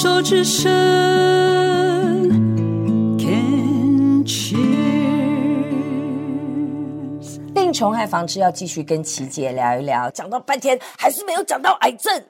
手之声，Can cheers。病虫害防治要继续跟琪姐聊一聊，讲到半天还是没有讲到癌症。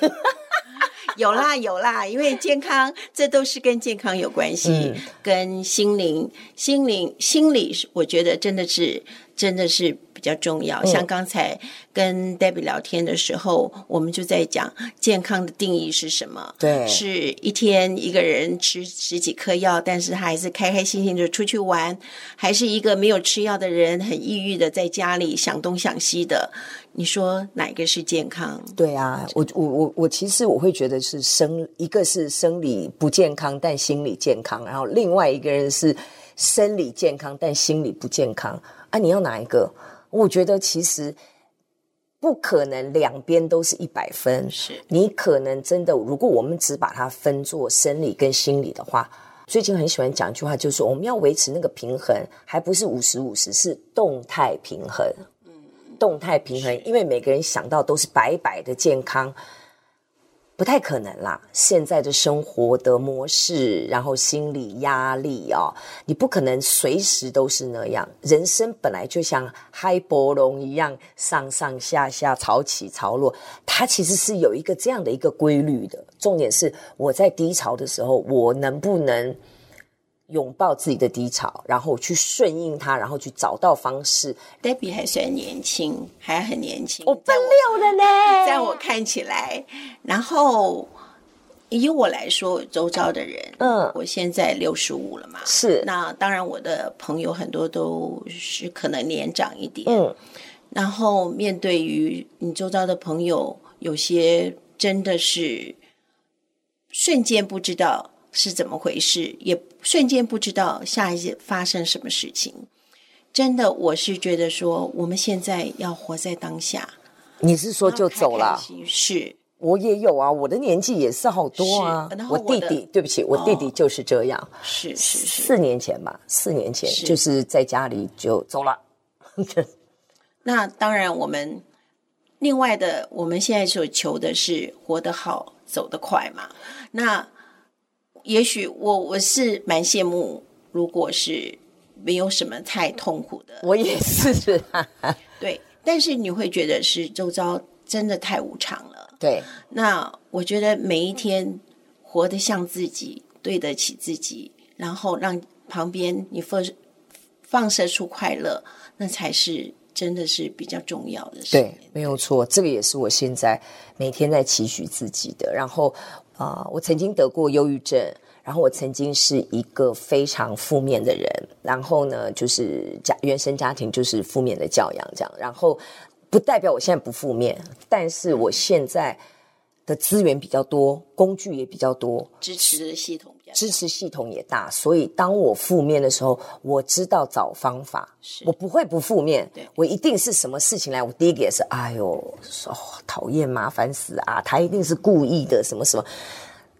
有啦有啦，因为健康，这都是跟健康有关系，嗯、跟心灵、心灵、心理，我觉得真的是，真的是。比较重要，像刚才跟 Debbie 聊天的时候，嗯、我们就在讲健康的定义是什么？对，是一天一个人吃十几颗药，但是他还是开开心心的出去玩，还是一个没有吃药的人很抑郁的在家里想东想西的？你说哪个是健康？对啊，我我我我其实我会觉得是生一个是生理不健康，但心理健康，然后另外一个人是生理健康，但心理不健康啊，你要哪一个？我觉得其实不可能两边都是一百分，是你可能真的，如果我们只把它分作生理跟心理的话，最近很喜欢讲一句话，就是说我们要维持那个平衡，还不是五十五十，是动态平衡。嗯，动态平衡，因为每个人想到都是白白的健康。不太可能啦！现在的生活的模式，然后心理压力哦，你不可能随时都是那样。人生本来就像嗨波龙一样，上上下下，潮起潮落，它其实是有一个这样的一个规律的。重点是我在低潮的时候，我能不能？拥抱自己的低潮，然后去顺应它，然后去找到方式。Debbie 还算年轻，还很年轻，我奔六了呢，在我看起来。然后以我来说，周遭的人，嗯，我现在六十五了嘛，是。那当然，我的朋友很多都是可能年长一点，嗯。然后面对于你周遭的朋友，有些真的是瞬间不知道。是怎么回事？也瞬间不知道下一届发生什么事情。真的，我是觉得说，我们现在要活在当下。你是说就走了？是，我也有啊，我的年纪也是好多啊。我，我弟弟，对不起，我弟弟就是这样。哦、是是是，四年前吧，四年前就是在家里就走了。那当然，我们另外的，我们现在所求的是活得好，走得快嘛。那也许我我是蛮羡慕，如果是没有什么太痛苦的，我也是。对，但是你会觉得是周遭真的太无常了。对，那我觉得每一天活得像自己，对得起自己，然后让旁边你放放射出快乐，那才是真的是比较重要的事。对，没有错，这个也是我现在每天在期许自己的。然后。啊、我曾经得过忧郁症，然后我曾经是一个非常负面的人，然后呢，就是家原生家庭就是负面的教养这样，然后不代表我现在不负面，但是我现在的资源比较多，工具也比较多，支持的系统比较支持系统也大，所以当我负面的时候，我知道找方法，是。我不会不负面，对。我一定是什么事情来，我第一个也是，哎呦，哦，讨厌，麻烦死啊，他一定是故意的，什么什么，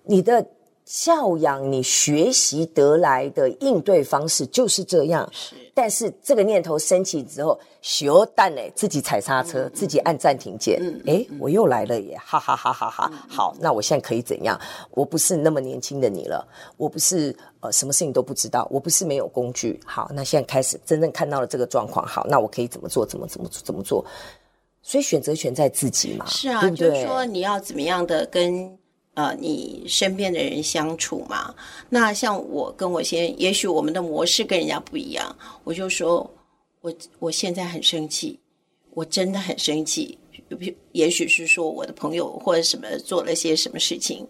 你的。教养你学习得来的应对方式就是这样，是。但是这个念头升起之后，修蛋嘞，自己踩刹车，嗯、自己按暂停键。嗯，哎，我又来了耶，哈哈哈哈哈！嗯、好，那我现在可以怎样？我不是那么年轻的你了，我不是呃什么事情都不知道，我不是没有工具。好，那现在开始真正看到了这个状况，好，那我可以怎么做？怎么怎么怎么做？所以选择权在自己嘛。是啊，对对？就是说你要怎么样的跟。呃，你身边的人相处嘛，那像我跟我先生，也许我们的模式跟人家不一样。我就说，我我现在很生气，我真的很生气。也许是说我的朋友或者什么做了些什么事情，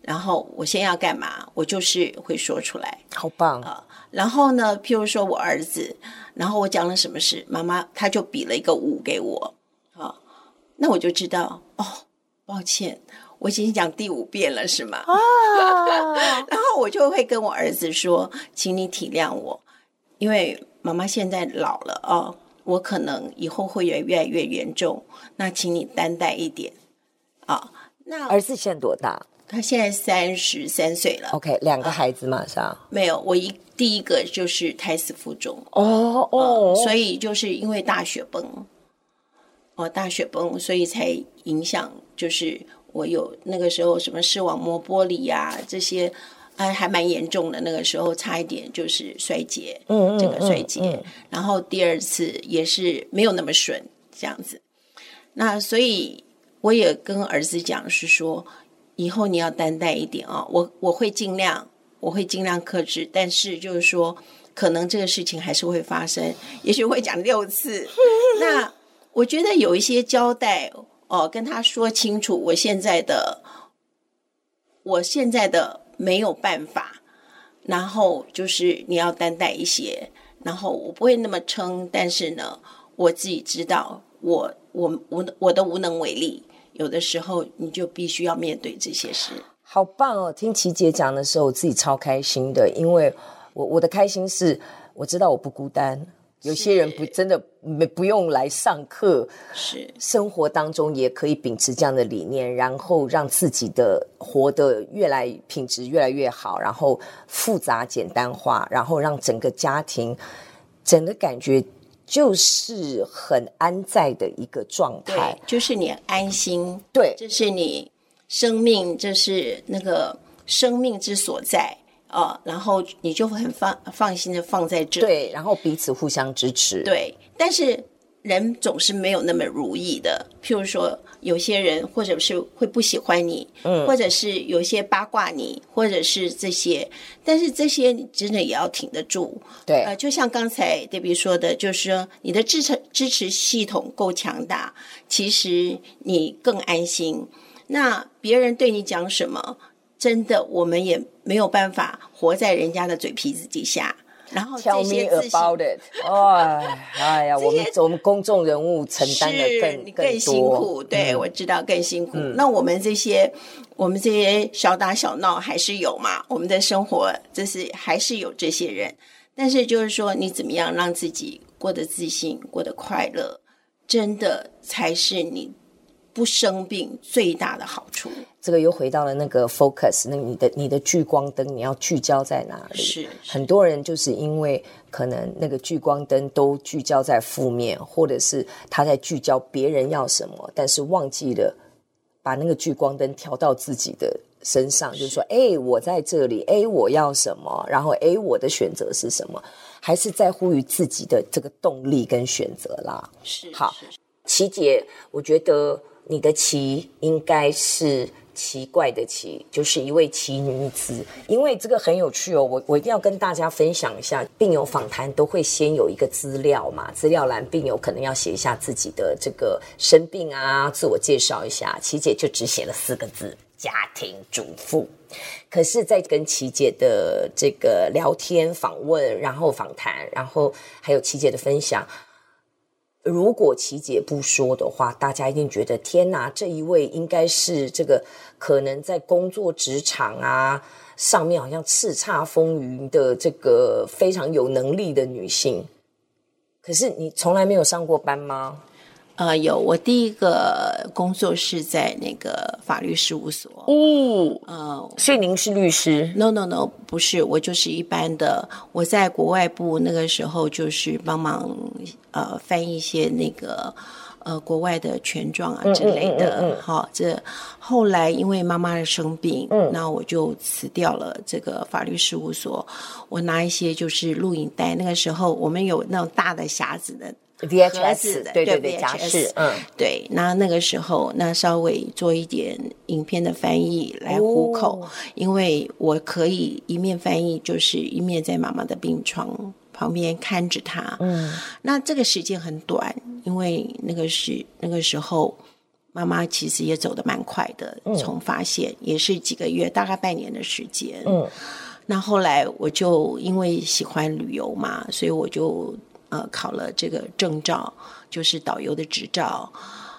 然后我先要干嘛，我就是会说出来。好棒啊！然后呢，譬如说我儿子，然后我讲了什么事，妈妈他就比了一个五给我，啊，那我就知道哦，抱歉。我已经讲第五遍了，是吗？啊！然后我就会跟我儿子说：“请你体谅我，因为妈妈现在老了哦，我可能以后会越越来越严重，那请你担待一点啊。”那儿子现在多大？他现在三十三岁了。OK，两个孩子马上、啊、没有，我一第一个就是胎死腹中哦哦，所以就是因为大雪崩哦，大雪崩，所以才影响就是。我有那个时候什么视网膜剥离呀、啊，这些哎还蛮严重的。那个时候差一点就是衰竭，嗯，这个衰竭。嗯嗯嗯、然后第二次也是没有那么顺，这样子。那所以我也跟儿子讲，是说以后你要担待一点啊、哦。我我会尽量，我会尽量克制，但是就是说，可能这个事情还是会发生，也许会讲六次。那我觉得有一些交代。哦，跟他说清楚，我现在的，我现在的没有办法，然后就是你要担待一些，然后我不会那么撑，但是呢，我自己知道我，我无我我的无能为力，有的时候你就必须要面对这些事。好棒哦！听琪姐讲的时候，我自己超开心的，因为我我的开心是我知道我不孤单。有些人不真的没不用来上课，是。生活当中也可以秉持这样的理念，然后让自己的活得越来品质越来越好，然后复杂简单化，然后让整个家庭整个感觉就是很安在的一个状态，就是你安心，对，这是你生命，这是那个生命之所在。哦，然后你就会很放放心的放在这里，对，然后彼此互相支持，对。但是人总是没有那么如意的，譬如说有些人或者是会不喜欢你，嗯，或者是有些八卦你，或者是这些，但是这些你真的也要挺得住，对。呃，就像刚才 Debbie 说的，就是说你的支持支持系统够强大，其实你更安心。那别人对你讲什么？真的，我们也没有办法活在人家的嘴皮子底下。然后这些 Tell me about it，哎，哎呀，我们我们公众人物承担的更更，更辛苦。对，嗯、我知道更辛苦。嗯、那我们这些，我们这些小打小闹还是有嘛？我们的生活，这是还是有这些人。但是就是说，你怎么样让自己过得自信、过得快乐，真的才是你。不生病最大的好处，这个又回到了那个 focus，那你的你的聚光灯你要聚焦在哪里？是，是很多人就是因为可能那个聚光灯都聚焦在负面，或者是他在聚焦别人要什么，但是忘记了把那个聚光灯调到自己的身上，是就是说，哎，我在这里，哎，我要什么？然后，哎，我的选择是什么？还是在乎于自己的这个动力跟选择啦？是，好，琪姐，我觉得。你的奇应该是奇怪的奇，就是一位奇女子。因为这个很有趣哦，我我一定要跟大家分享一下。病友访谈都会先有一个资料嘛，资料栏病友可能要写一下自己的这个生病啊，自我介绍一下。琪姐就只写了四个字：家庭主妇。可是，在跟琪姐的这个聊天、访问，然后访谈，然后还有琪姐的分享。如果琪姐不说的话，大家一定觉得天哪，这一位应该是这个可能在工作职场啊上面好像叱咤风云的这个非常有能力的女性。可是你从来没有上过班吗？呃，有，我第一个工作是在那个法律事务所。哦，呃，所以您是律师？No No No，不是，我就是一般的。我在国外部那个时候就是帮忙呃翻译一些那个呃国外的权状啊之类的。嗯嗯嗯嗯、好，这后来因为妈妈的生病，嗯，那我就辞掉了这个法律事务所。我拿一些就是录影带，那个时候我们有那种大的匣子的。VHS 的，对对对，夹式，嗯，对。那那个时候，那稍微做一点影片的翻译来糊口，哦、因为我可以一面翻译，就是一面在妈妈的病床旁边看着她。嗯，那这个时间很短，因为那个是那个时候，妈妈其实也走得蛮快的，嗯、从发现也是几个月，大概半年的时间。嗯，那后来我就因为喜欢旅游嘛，所以我就。呃，考了这个证照，就是导游的执照，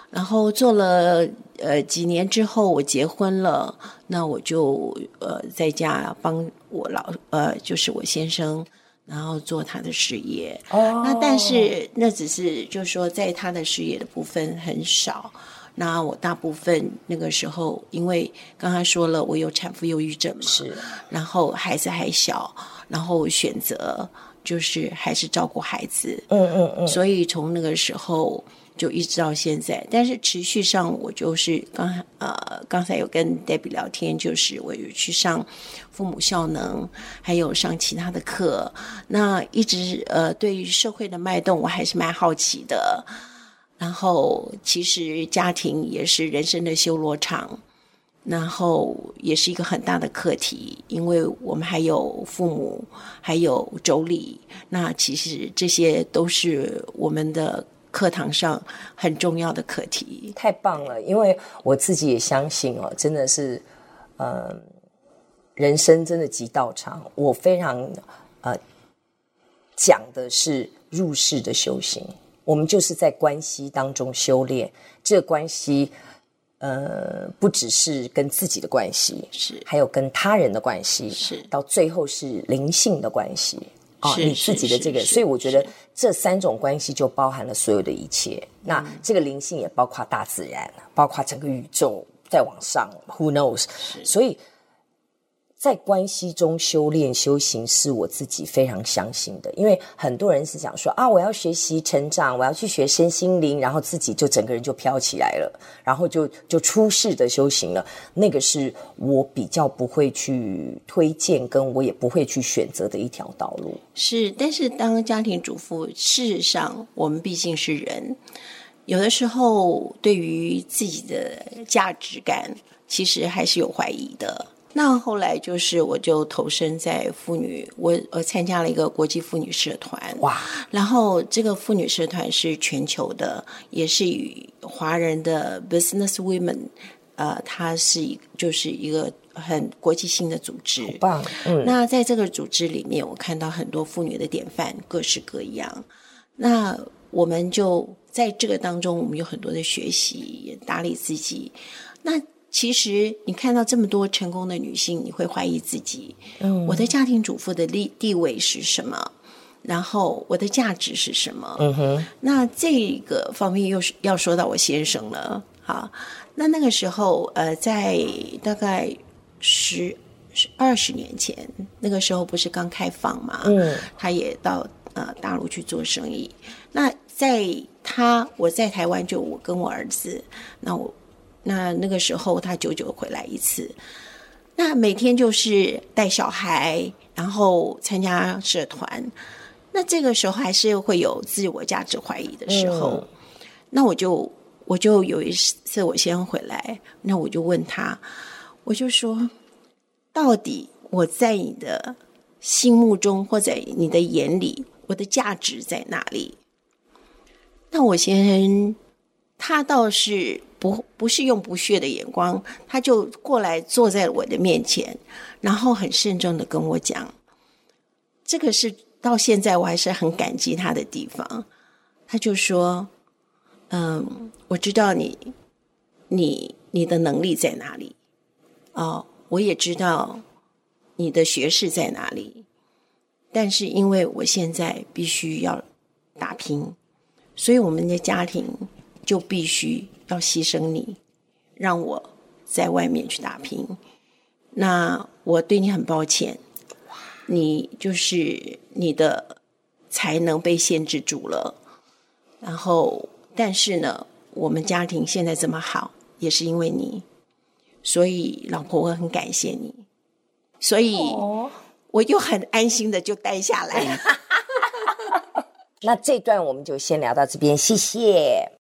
然后做了呃几年之后，我结婚了，那我就呃在家帮我老呃就是我先生，然后做他的事业。哦，那但是那只是就是说在他的事业的部分很少，那我大部分那个时候，因为刚刚说了我有产妇忧郁症嘛，是，然后孩子还小，然后选择。就是还是照顾孩子，嗯嗯嗯，所以从那个时候就一直到现在。但是持续上，我就是刚呃刚才有跟 Debbie 聊天，就是我有去上父母效能，还有上其他的课。那一直呃对于社会的脉动，我还是蛮好奇的。然后其实家庭也是人生的修罗场。然后也是一个很大的课题，因为我们还有父母，还有妯娌，那其实这些都是我们的课堂上很重要的课题。太棒了，因为我自己也相信哦，真的是，呃，人生真的极道场。我非常呃讲的是入世的修行，我们就是在关系当中修炼，这个关系。呃，不只是跟自己的关系，是还有跟他人的关系，是到最后是灵性的关系啊，是你自己的这个，所以我觉得这三种关系就包含了所有的一切。那这个灵性也包括大自然，包括整个宇宙再往上，Who knows？所以。在关系中修炼修行是我自己非常相信的，因为很多人是讲说啊，我要学习成长，我要去学身心灵，然后自己就整个人就飘起来了，然后就就出世的修行了。那个是我比较不会去推荐，跟我也不会去选择的一条道路。是，但是当家庭主妇，事实上我们毕竟是人，有的时候对于自己的价值感，其实还是有怀疑的。那后来就是，我就投身在妇女，我我参加了一个国际妇女社团，哇！然后这个妇女社团是全球的，也是与华人的 business women，呃，它是一就是一个很国际性的组织，很棒。嗯，那在这个组织里面，我看到很多妇女的典范，各式各样。那我们就在这个当中，我们有很多的学习，也打理自己。那其实，你看到这么多成功的女性，你会怀疑自己：嗯，我的家庭主妇的地地位是什么？然后我的价值是什么？嗯哼。那这个方面又是要说到我先生了。好，那那个时候，呃，在大概十十二十年前，那个时候不是刚开放嘛？嗯，他也到呃大陆去做生意。那在他我在台湾，就我跟我儿子，那我。那那个时候，他久久回来一次。那每天就是带小孩，然后参加社团。那这个时候还是会有自我价值怀疑的时候。嗯、那我就我就有一次我先回来，那我就问他，我就说，到底我在你的心目中或在你的眼里，我的价值在哪里？那我先，他倒是。不不是用不屑的眼光，他就过来坐在我的面前，然后很慎重的跟我讲，这个是到现在我还是很感激他的地方。他就说：“嗯，我知道你，你你的能力在哪里？哦，我也知道你的学识在哪里，但是因为我现在必须要打拼，所以我们的家庭就必须。”要牺牲你，让我在外面去打拼。那我对你很抱歉，你就是你的才能被限制住了。然后，但是呢，我们家庭现在这么好，也是因为你。所以，老婆，我很感谢你。所以，我又很安心的就待下来。那这段我们就先聊到这边，谢谢。